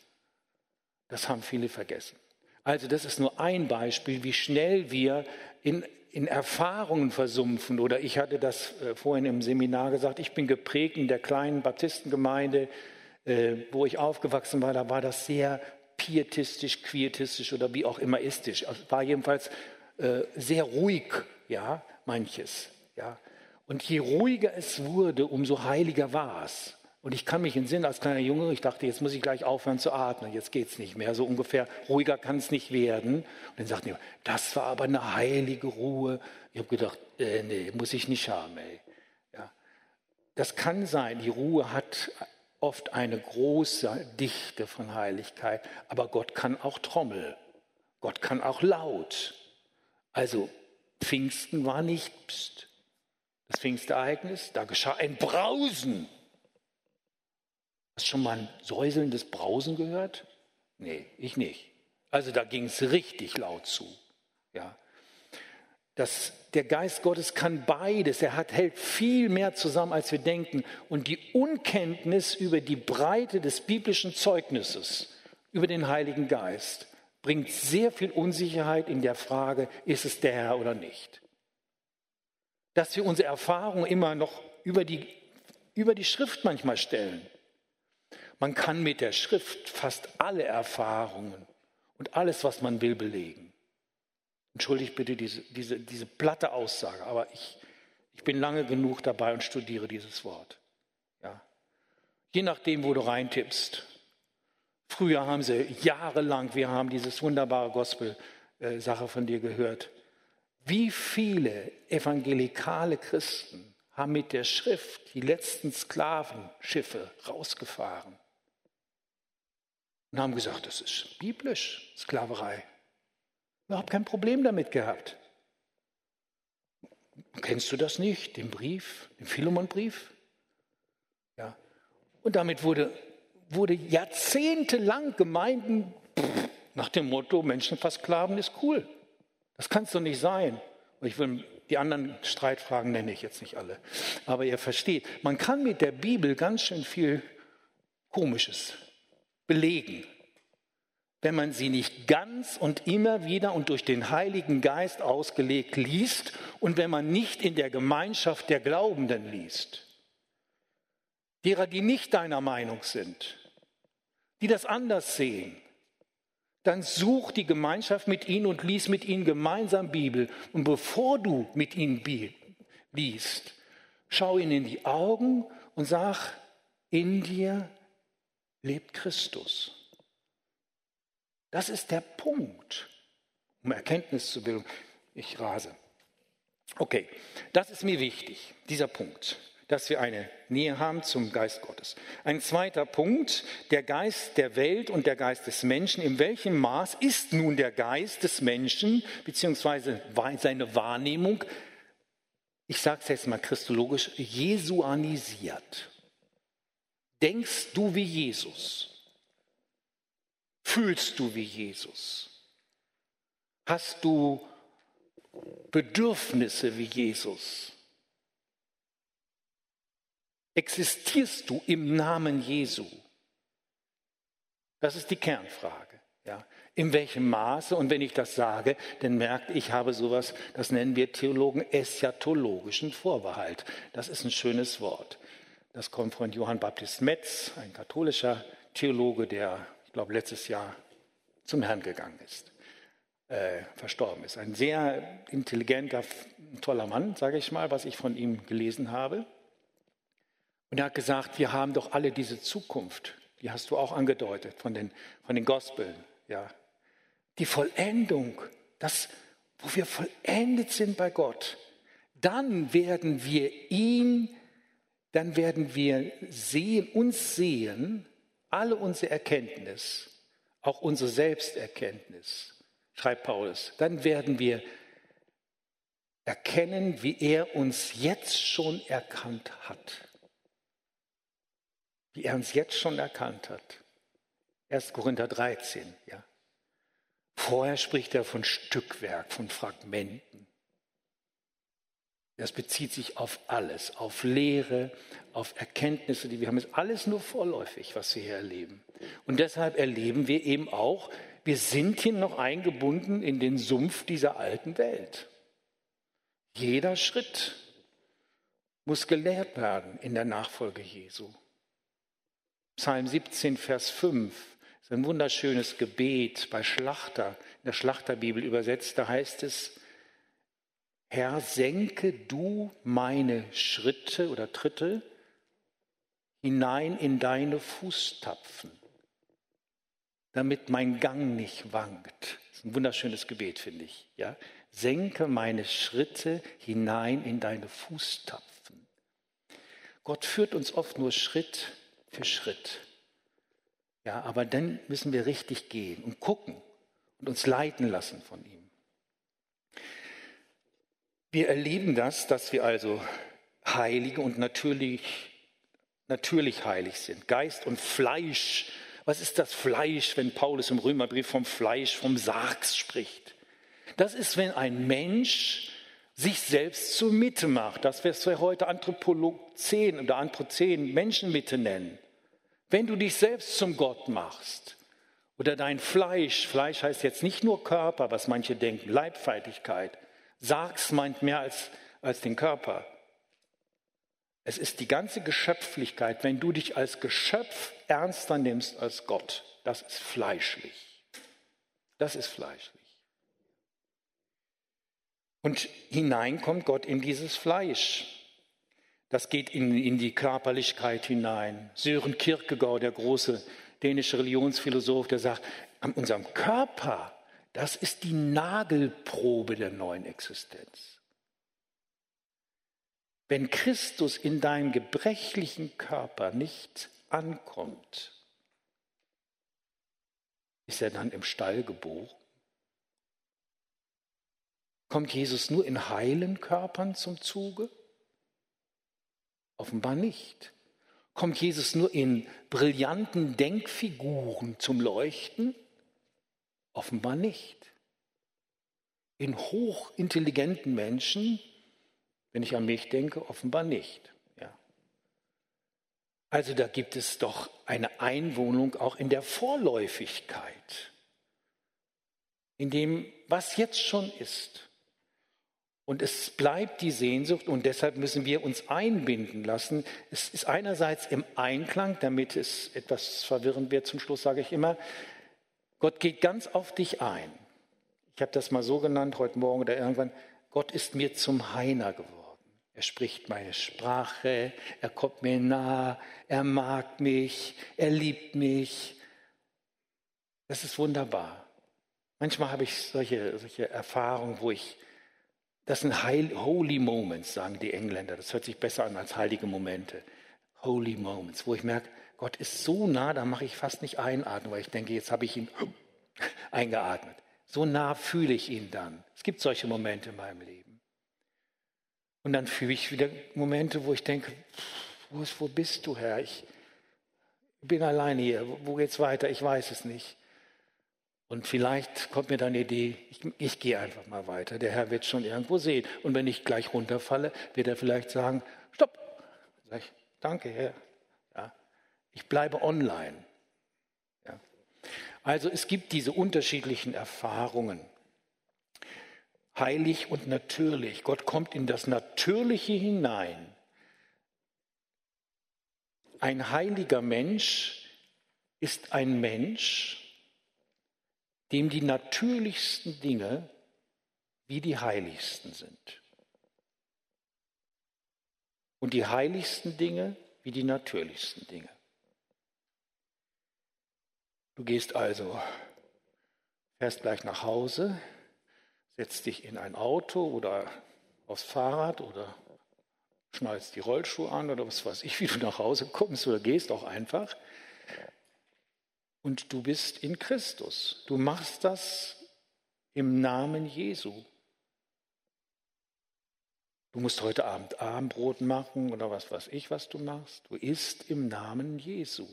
Das haben viele vergessen. Also das ist nur ein Beispiel, wie schnell wir in, in Erfahrungen versumpfen. Oder ich hatte das äh, vorhin im Seminar gesagt, ich bin geprägt in der kleinen Baptistengemeinde, äh, wo ich aufgewachsen war, da war das sehr pietistisch, quietistisch oder wie auch immer istisch. Also war jedenfalls äh, sehr ruhig, ja, manches. Ja. Und je ruhiger es wurde, umso heiliger war es. Und ich kann mich entsinnen, als kleiner Junge, ich dachte, jetzt muss ich gleich aufhören zu atmen, jetzt geht es nicht mehr, so ungefähr, ruhiger kann es nicht werden. Und dann sagten die, das war aber eine heilige Ruhe. Ich habe gedacht, äh, nee, muss ich nicht haben, ey. Ja. Das kann sein, die Ruhe hat oft eine große Dichte von Heiligkeit, aber Gott kann auch Trommel, Gott kann auch laut. Also Pfingsten war nicht pst, das Pfingstereignis, da geschah ein Brausen Hast du schon mal ein säuselndes Brausen gehört? Nee, ich nicht. Also da ging es richtig laut zu. Ja. Das, der Geist Gottes kann beides. Er hat, hält viel mehr zusammen, als wir denken. Und die Unkenntnis über die Breite des biblischen Zeugnisses, über den Heiligen Geist, bringt sehr viel Unsicherheit in der Frage, ist es der Herr oder nicht. Dass wir unsere Erfahrungen immer noch über die, über die Schrift manchmal stellen. Man kann mit der Schrift fast alle Erfahrungen und alles, was man will, belegen. Entschuldigt bitte diese, diese, diese platte Aussage, aber ich, ich bin lange genug dabei und studiere dieses Wort. Ja. Je nachdem, wo du reintippst. Früher haben sie jahrelang, wir haben dieses wunderbare Gospel-Sache von dir gehört. Wie viele evangelikale Christen haben mit der Schrift die letzten Sklavenschiffe rausgefahren? Und haben gesagt, das ist biblisch, Sklaverei. Überhaupt kein Problem damit gehabt. Kennst du das nicht, den Brief, den Philemon-Brief? Ja. Und damit wurde, wurde jahrzehntelang Gemeinden nach dem Motto, Menschen versklaven ist cool. Das kann es doch nicht sein. Ich will die anderen Streitfragen nenne ich jetzt nicht alle. Aber ihr versteht, man kann mit der Bibel ganz schön viel Komisches belegen, wenn man sie nicht ganz und immer wieder und durch den Heiligen Geist ausgelegt liest und wenn man nicht in der Gemeinschaft der Glaubenden liest. Derer, die nicht deiner Meinung sind, die das anders sehen, dann such die Gemeinschaft mit ihnen und lies mit ihnen gemeinsam Bibel. Und bevor du mit ihnen liest, schau ihnen in die Augen und sag, in dir lebt Christus. Das ist der Punkt, um Erkenntnis zu bilden. ich rase. Okay, das ist mir wichtig, dieser Punkt, dass wir eine Nähe haben zum Geist Gottes. Ein zweiter Punkt, der Geist der Welt und der Geist des Menschen. In welchem Maß ist nun der Geist des Menschen beziehungsweise seine Wahrnehmung, ich sage es jetzt mal christologisch, jesuanisiert? Denkst du wie Jesus? Fühlst du wie Jesus? Hast du Bedürfnisse wie Jesus? Existierst du im Namen Jesu? Das ist die Kernfrage. Ja. In welchem Maße? Und wenn ich das sage, dann merkt, ich habe sowas, das nennen wir Theologen eschatologischen Vorbehalt. Das ist ein schönes Wort. Das kommt von Johann Baptist Metz, ein katholischer Theologe, der, glaube, letztes Jahr zum Herrn gegangen ist äh, verstorben ist. Ein sehr intelligenter, toller Mann, sage ich mal, was ich von ihm gelesen habe. Und er hat gesagt, wir haben doch alle diese Zukunft, die hast du auch angedeutet von den, von den Gospeln. Ja. Die Vollendung, das, wo wir vollendet sind bei Gott, dann werden wir ihn, dann werden wir sehen, uns sehen, alle unsere Erkenntnis, auch unsere Selbsterkenntnis schreibt Paulus, dann werden wir erkennen, wie er uns jetzt schon erkannt hat. Wie er uns jetzt schon erkannt hat. 1. Korinther 13, ja. Vorher spricht er von Stückwerk, von Fragmenten. Das bezieht sich auf alles, auf Lehre, auf Erkenntnisse, die wir haben. Es ist alles nur vorläufig, was wir hier erleben. Und deshalb erleben wir eben auch, wir sind hier noch eingebunden in den Sumpf dieser alten Welt. Jeder Schritt muss gelehrt werden in der Nachfolge Jesu. Psalm 17, Vers 5 ist ein wunderschönes Gebet bei Schlachter, in der Schlachterbibel übersetzt. Da heißt es, Herr, senke du meine Schritte oder Tritte hinein in deine Fußtapfen damit mein Gang nicht wankt. Das ist ein wunderschönes Gebet, finde ich. Ja? Senke meine Schritte hinein in deine Fußtapfen. Gott führt uns oft nur Schritt für Schritt. Ja, aber dann müssen wir richtig gehen und gucken und uns leiten lassen von ihm. Wir erleben das, dass wir also heilige und natürlich, natürlich heilig sind. Geist und Fleisch was ist das Fleisch, wenn Paulus im Römerbrief vom Fleisch, vom Sargs spricht? Das ist, wenn ein Mensch sich selbst zur Mitte macht. Das, was wir heute Anthropozän oder Anthropozän Menschenmitte nennen. Wenn du dich selbst zum Gott machst oder dein Fleisch, Fleisch heißt jetzt nicht nur Körper, was manche denken, Leibfeindlichkeit. Sargs meint mehr als, als den Körper. Es ist die ganze Geschöpflichkeit, wenn du dich als Geschöpf ernster nimmst als Gott. Das ist fleischlich. Das ist fleischlich. Und hinein kommt Gott in dieses Fleisch. Das geht in, in die Körperlichkeit hinein. Sören Kierkegaard, der große dänische Religionsphilosoph, der sagt, an unserem Körper, das ist die Nagelprobe der neuen Existenz. Wenn Christus in deinem gebrechlichen Körper nicht ankommt, ist er dann im Stall geboren? Kommt Jesus nur in heilen Körpern zum Zuge? Offenbar nicht. Kommt Jesus nur in brillanten Denkfiguren zum Leuchten? Offenbar nicht. In hochintelligenten Menschen wenn ich an mich denke, offenbar nicht. Ja. Also da gibt es doch eine Einwohnung auch in der Vorläufigkeit, in dem, was jetzt schon ist. Und es bleibt die Sehnsucht und deshalb müssen wir uns einbinden lassen. Es ist einerseits im Einklang, damit es etwas verwirrend wird, zum Schluss sage ich immer, Gott geht ganz auf dich ein. Ich habe das mal so genannt heute Morgen oder irgendwann, Gott ist mir zum Heiner geworden. Er spricht meine Sprache, er kommt mir nah, er mag mich, er liebt mich. Das ist wunderbar. Manchmal habe ich solche, solche Erfahrungen, wo ich Das sind Holy Moments, sagen die Engländer. Das hört sich besser an als heilige Momente. Holy Moments, wo ich merke, Gott ist so nah, da mache ich fast nicht einatmen, weil ich denke, jetzt habe ich ihn eingeatmet. So nah fühle ich ihn dann. Es gibt solche Momente in meinem Leben. Und dann fühle ich wieder Momente, wo ich denke, wo, ist, wo bist du, Herr? Ich bin alleine hier. Wo geht's weiter? Ich weiß es nicht. Und vielleicht kommt mir dann die Idee, ich, ich gehe einfach mal weiter. Der Herr wird schon irgendwo sehen. Und wenn ich gleich runterfalle, wird er vielleicht sagen, stopp. Sag ich, danke, Herr. Ich bleibe online. Ja. Also es gibt diese unterschiedlichen Erfahrungen. Heilig und natürlich. Gott kommt in das Natürliche hinein. Ein heiliger Mensch ist ein Mensch, dem die natürlichsten Dinge wie die heiligsten sind. Und die heiligsten Dinge wie die natürlichsten Dinge. Du gehst also, fährst gleich nach Hause, setzt dich in ein Auto oder aufs Fahrrad oder schnallst die Rollschuhe an oder was weiß ich, wie du nach Hause kommst oder gehst auch einfach und du bist in Christus. Du machst das im Namen Jesu. Du musst heute Abend Abendbrot machen oder was weiß ich, was du machst. Du isst im Namen Jesu.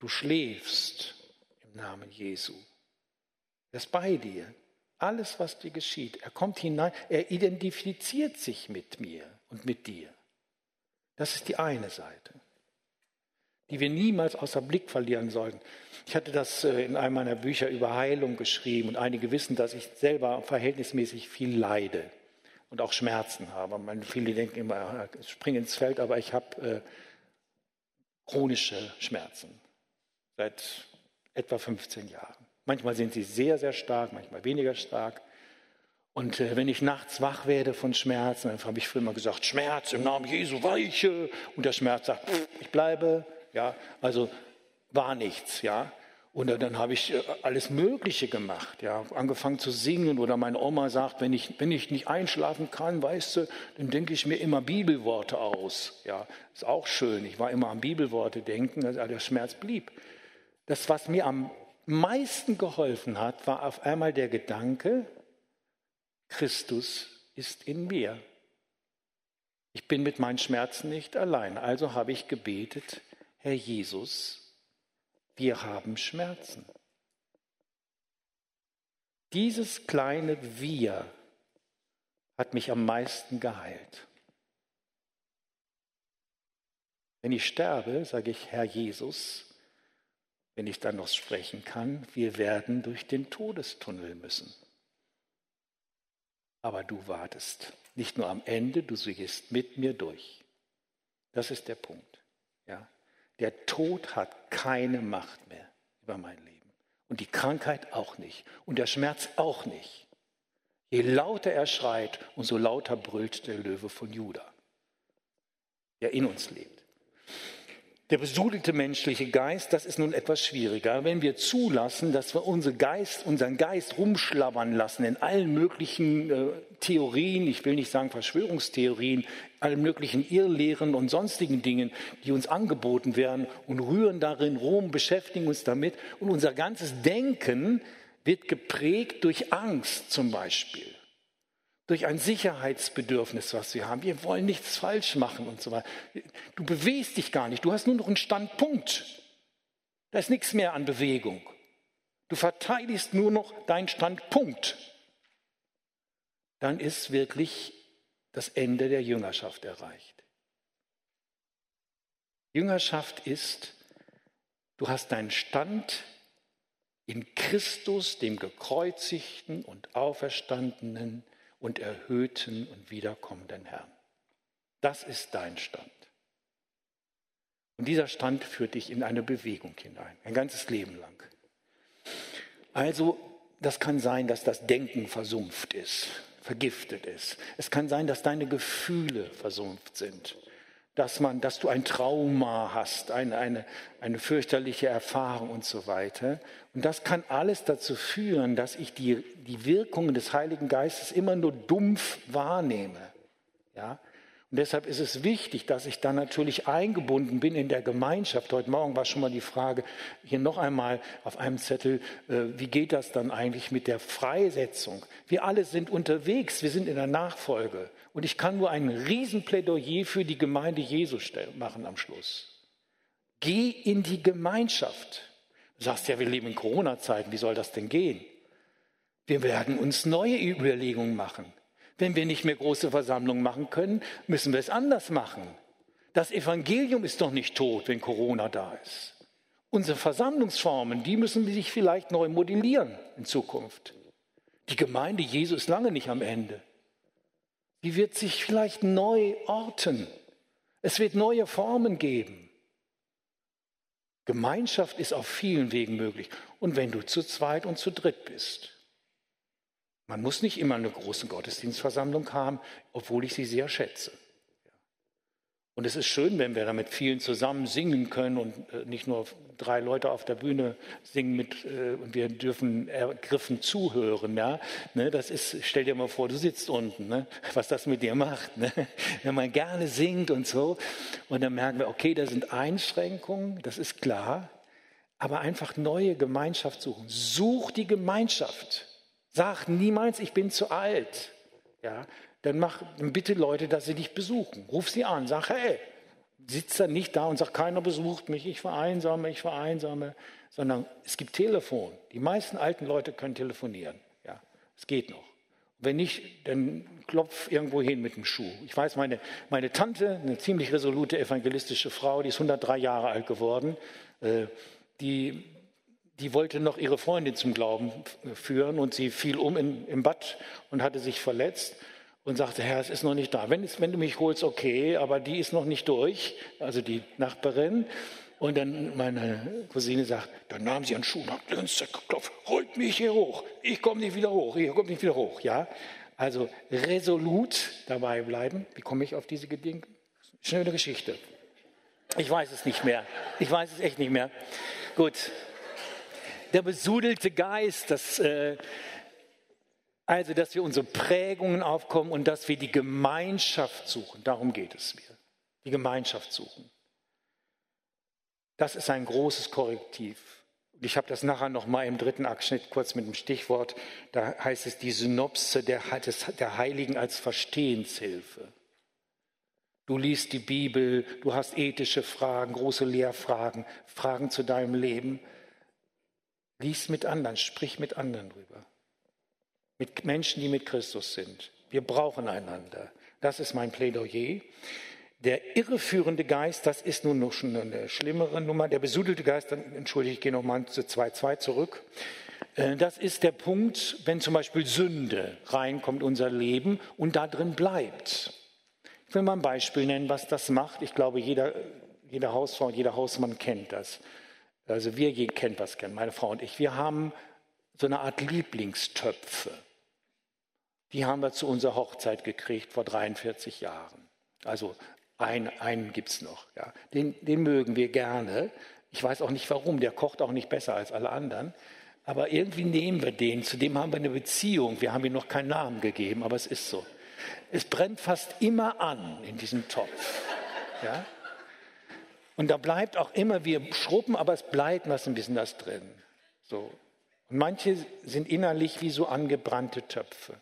Du schläfst im Namen Jesu. Er ist bei dir. Alles, was dir geschieht. Er kommt hinein. Er identifiziert sich mit mir und mit dir. Das ist die eine Seite die wir niemals außer Blick verlieren sollten. Ich hatte das äh, in einem meiner Bücher über Heilung geschrieben und einige wissen, dass ich selber verhältnismäßig viel leide und auch Schmerzen habe. viele denken immer, ich springe ins Feld, aber ich habe äh, chronische Schmerzen seit etwa 15 Jahren. Manchmal sind sie sehr, sehr stark, manchmal weniger stark. Und äh, wenn ich nachts wach werde von Schmerzen, dann habe ich früher mal gesagt, Schmerz im Namen Jesu weiche. Und der Schmerz sagt, ich bleibe, ja, also war nichts, ja. Und dann habe ich äh, alles Mögliche gemacht, ja, angefangen zu singen oder meine Oma sagt, wenn ich, wenn ich nicht einschlafen kann, weißt du, dann denke ich mir immer Bibelworte aus, ja, ist auch schön. Ich war immer an Bibelworte denken, also der Schmerz blieb. Das, was mir am meisten geholfen hat, war auf einmal der Gedanke, Christus ist in mir. Ich bin mit meinen Schmerzen nicht allein. Also habe ich gebetet, Herr Jesus, wir haben Schmerzen. Dieses kleine Wir hat mich am meisten geheilt. Wenn ich sterbe, sage ich, Herr Jesus, wenn ich dann noch sprechen kann, wir werden durch den Todestunnel müssen. Aber du wartest nicht nur am Ende, du siehst mit mir durch. Das ist der Punkt. Ja. Der Tod hat keine Macht mehr über mein Leben. Und die Krankheit auch nicht. Und der Schmerz auch nicht. Je lauter er schreit, umso lauter brüllt der Löwe von Juda, der in uns lebt. Der besudelte menschliche Geist, das ist nun etwas schwieriger. Wenn wir zulassen, dass wir unsere Geist, unseren Geist rumschlabbern lassen in allen möglichen äh, Theorien, ich will nicht sagen Verschwörungstheorien, allen möglichen Irrlehren und sonstigen Dingen, die uns angeboten werden und rühren darin rum, beschäftigen uns damit und unser ganzes Denken wird geprägt durch Angst zum Beispiel durch ein Sicherheitsbedürfnis, was wir haben. Wir wollen nichts falsch machen und so weiter. Du bewegst dich gar nicht. Du hast nur noch einen Standpunkt. Da ist nichts mehr an Bewegung. Du verteidigst nur noch deinen Standpunkt. Dann ist wirklich das Ende der Jüngerschaft erreicht. Jüngerschaft ist, du hast deinen Stand in Christus, dem gekreuzigten und auferstandenen, und erhöhten und wiederkommenden Herrn. Das ist dein Stand. Und dieser Stand führt dich in eine Bewegung hinein, ein ganzes Leben lang. Also, das kann sein, dass das Denken versumpft ist, vergiftet ist. Es kann sein, dass deine Gefühle versumpft sind, dass, man, dass du ein Trauma hast, eine, eine, eine fürchterliche Erfahrung und so weiter. Und das kann alles dazu führen, dass ich die, die Wirkungen des Heiligen Geistes immer nur dumpf wahrnehme. Ja? Und deshalb ist es wichtig, dass ich dann natürlich eingebunden bin in der Gemeinschaft. Heute Morgen war schon mal die Frage, hier noch einmal auf einem Zettel, äh, wie geht das dann eigentlich mit der Freisetzung? Wir alle sind unterwegs, wir sind in der Nachfolge. Und ich kann nur ein Riesenplädoyer für die Gemeinde Jesu machen am Schluss. Geh in die Gemeinschaft. Du sagst ja, wir leben in Corona-Zeiten, wie soll das denn gehen? Wir werden uns neue Überlegungen machen. Wenn wir nicht mehr große Versammlungen machen können, müssen wir es anders machen. Das Evangelium ist doch nicht tot, wenn Corona da ist. Unsere Versammlungsformen, die müssen sich vielleicht neu modellieren in Zukunft. Die Gemeinde Jesu ist lange nicht am Ende. Die wird sich vielleicht neu orten. Es wird neue Formen geben. Gemeinschaft ist auf vielen Wegen möglich. Und wenn du zu zweit und zu dritt bist, man muss nicht immer eine große Gottesdienstversammlung haben, obwohl ich sie sehr schätze. Und es ist schön, wenn wir da mit vielen zusammen singen können und äh, nicht nur drei Leute auf der Bühne singen mit, äh, und wir dürfen ergriffen zuhören. Ja? Ne, das ist, stell dir mal vor, du sitzt unten, ne? was das mit dir macht. Ne? Wenn man gerne singt und so. Und dann merken wir, okay, da sind Einschränkungen, das ist klar. Aber einfach neue Gemeinschaft suchen. Such die Gemeinschaft. Sag niemals, ich bin zu alt. Ja, dann mach dann bitte Leute, dass sie dich besuchen. Ruf sie an, sag, hey, sitz da nicht da und sag, keiner besucht mich, ich vereinsame, ich vereinsame, sondern es gibt Telefon. Die meisten alten Leute können telefonieren. Ja, es geht noch. Wenn nicht, dann klopf irgendwo hin mit dem Schuh. Ich weiß, meine, meine Tante, eine ziemlich resolute evangelistische Frau, die ist 103 Jahre alt geworden, äh, die die wollte noch ihre Freundin zum Glauben führen und sie fiel um in, im Bad und hatte sich verletzt und sagte, Herr, es ist noch nicht da. Wenn, wenn du mich holst, okay, aber die ist noch nicht durch, also die Nachbarin. Und dann meine Cousine sagt, dann nahm sie einen Schuh und hat ganz geklopft, holt mich hier hoch, ich komme nicht wieder hoch, ich komme nicht wieder hoch. Ja, also resolut dabei bleiben. Wie komme ich auf diese Gedanken? Schöne Geschichte. Ich weiß es nicht mehr. Ich weiß es echt nicht mehr. Gut, der besudelte Geist, dass, äh, also dass wir unsere Prägungen aufkommen und dass wir die Gemeinschaft suchen. Darum geht es mir. Die Gemeinschaft suchen. Das ist ein großes Korrektiv. Ich habe das nachher noch mal im dritten Abschnitt kurz mit dem Stichwort. Da heißt es die Synopse der, der Heiligen als Verstehenshilfe. Du liest die Bibel, du hast ethische Fragen, große Lehrfragen, Fragen zu deinem Leben. Lies mit anderen, sprich mit anderen drüber. Mit Menschen, die mit Christus sind. Wir brauchen einander. Das ist mein Plädoyer. Der irreführende Geist, das ist nun noch schon eine schlimmere Nummer. Der besudelte Geist, dann, entschuldige, ich gehe nochmal zu 2.2 zurück. Äh, das ist der Punkt, wenn zum Beispiel Sünde reinkommt in unser Leben und da drin bleibt. Ich will mal ein Beispiel nennen, was das macht. Ich glaube, jeder, jede Hausfrau und jeder Hausmann kennt das. Also wir kennen das gern, meine Frau und ich. Wir haben so eine Art Lieblingstöpfe. Die haben wir zu unserer Hochzeit gekriegt vor 43 Jahren. Also ein, einen gibt es noch. Ja. Den, den mögen wir gerne. Ich weiß auch nicht warum. Der kocht auch nicht besser als alle anderen. Aber irgendwie nehmen wir den. Zu dem haben wir eine Beziehung. Wir haben ihm noch keinen Namen gegeben, aber es ist so. Es brennt fast immer an in diesem Topf. Ja? Und da bleibt auch immer, wir schrubben, aber es bleibt was ein bisschen das drin. So. Und manche sind innerlich wie so angebrannte Töpfe.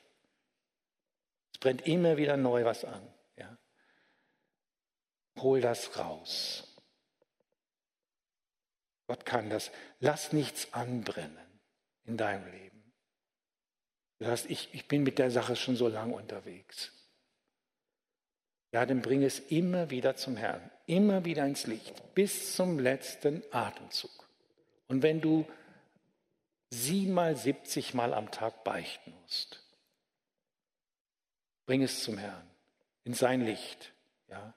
Es brennt immer wieder neu was an. Ja. Hol das raus. Gott kann das. Lass nichts anbrennen in deinem Leben. Du sagst, ich, ich bin mit der Sache schon so lange unterwegs. Ja, dann bring es immer wieder zum Herrn, immer wieder ins Licht, bis zum letzten Atemzug. Und wenn du siebenmal, siebzigmal am Tag beichten musst, bring es zum Herrn, in sein Licht. Ja.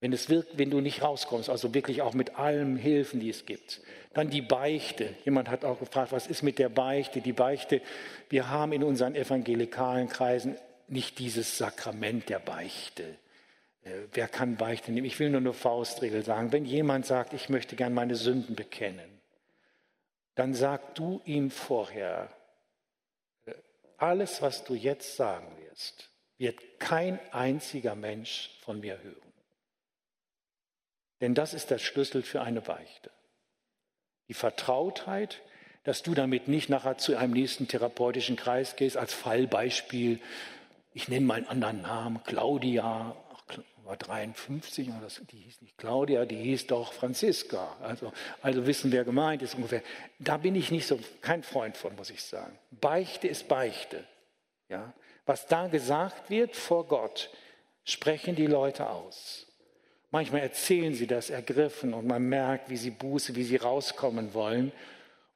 Wenn, es wirkt, wenn du nicht rauskommst, also wirklich auch mit allen Hilfen, die es gibt. Dann die Beichte. Jemand hat auch gefragt, was ist mit der Beichte? Die Beichte, wir haben in unseren evangelikalen Kreisen nicht dieses Sakrament der Beichte. Äh, wer kann Beichte nehmen? Ich will nur eine Faustregel sagen. Wenn jemand sagt, ich möchte gern meine Sünden bekennen, dann sag du ihm vorher, äh, alles, was du jetzt sagen wirst, wird kein einziger Mensch von mir hören. Denn das ist der Schlüssel für eine Beichte. Die Vertrautheit, dass du damit nicht nachher zu einem nächsten therapeutischen Kreis gehst, als Fallbeispiel, ich nenne mal einen anderen Namen, Claudia, war 53 und das, die hieß nicht Claudia, die hieß doch Franziska. Also, also wissen, wer gemeint ist ungefähr. Da bin ich nicht so kein Freund von, muss ich sagen. Beichte ist Beichte. Ja? Was da gesagt wird vor Gott, sprechen die Leute aus. Manchmal erzählen sie das ergriffen und man merkt, wie sie Buße, wie sie rauskommen wollen.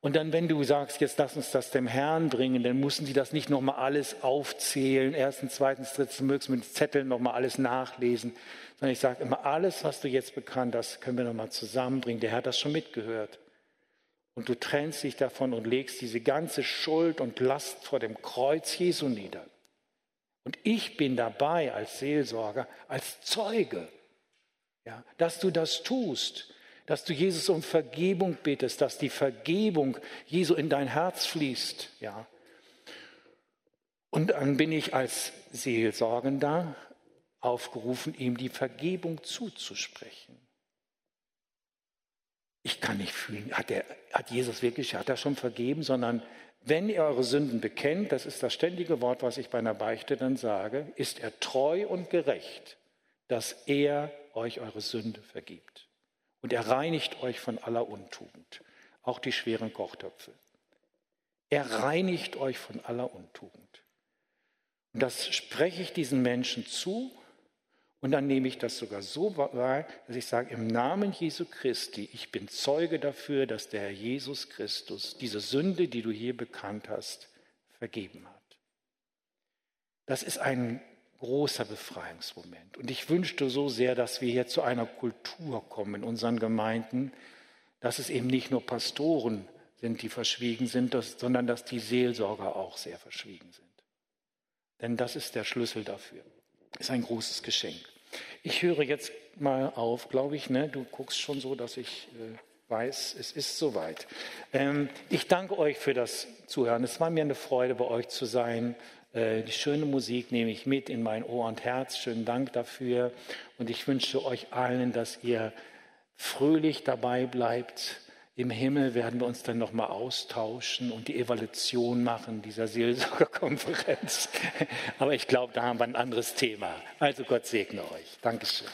Und dann, wenn du sagst, jetzt lass uns das dem Herrn bringen, dann müssen sie das nicht nochmal alles aufzählen, erstens, zweitens, drittens, mögst mit Zetteln nochmal alles nachlesen, sondern ich sage immer, alles, was du jetzt bekannt hast, können wir nochmal zusammenbringen. Der Herr hat das schon mitgehört. Und du trennst dich davon und legst diese ganze Schuld und Last vor dem Kreuz Jesu nieder. Und ich bin dabei als Seelsorger, als Zeuge, ja, dass du das tust dass du Jesus um Vergebung bittest, dass die Vergebung Jesu in dein Herz fließt. Ja. Und dann bin ich als Seelsorgender aufgerufen, ihm die Vergebung zuzusprechen. Ich kann nicht fühlen, hat, der, hat Jesus wirklich, hat er schon vergeben, sondern wenn ihr eure Sünden bekennt, das ist das ständige Wort, was ich bei einer Beichte dann sage, ist er treu und gerecht, dass er euch eure Sünde vergibt. Und er reinigt euch von aller Untugend, auch die schweren Kochtöpfe. Er reinigt euch von aller Untugend. Und das spreche ich diesen Menschen zu und dann nehme ich das sogar so wahr, dass ich sage, im Namen Jesu Christi, ich bin Zeuge dafür, dass der Herr Jesus Christus diese Sünde, die du hier bekannt hast, vergeben hat. Das ist ein großer Befreiungsmoment. Und ich wünschte so sehr, dass wir hier zu einer Kultur kommen in unseren Gemeinden, dass es eben nicht nur Pastoren sind, die verschwiegen sind, sondern dass die Seelsorger auch sehr verschwiegen sind. Denn das ist der Schlüssel dafür. Ist ein großes Geschenk. Ich höre jetzt mal auf, glaube ich. Ne? Du guckst schon so, dass ich äh, weiß, es ist soweit. Ähm, ich danke euch für das Zuhören. Es war mir eine Freude, bei euch zu sein. Äh, die schöne Musik nehme ich mit in mein Ohr und Herz. Schönen Dank dafür. Und ich wünsche euch allen, dass ihr fröhlich dabei bleibt. Im Himmel werden wir uns dann nochmal austauschen und die Evaluation machen dieser Seelsorgerkonferenz. Aber ich glaube, da haben wir ein anderes Thema. Also Gott segne euch. Dankeschön.